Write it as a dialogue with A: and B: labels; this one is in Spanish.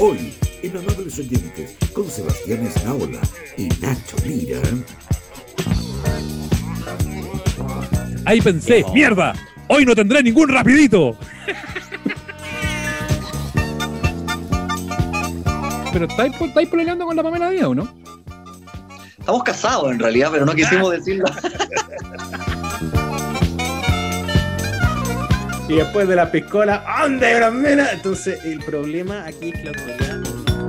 A: Hoy, en Amables Oyentes, con Sebastián Esnaola y Nacho Lira.
B: Ahí pensé, ¡mierda! Hoy no tendré ningún rapidito. Pero estáis, estáis peleando con la Pamela Díaz, ¿o no?
C: Estamos casados en realidad, pero no quisimos decirlo.
D: Y después de la piscola, ¡ande, gran mena! Entonces, el problema aquí es que la autoridad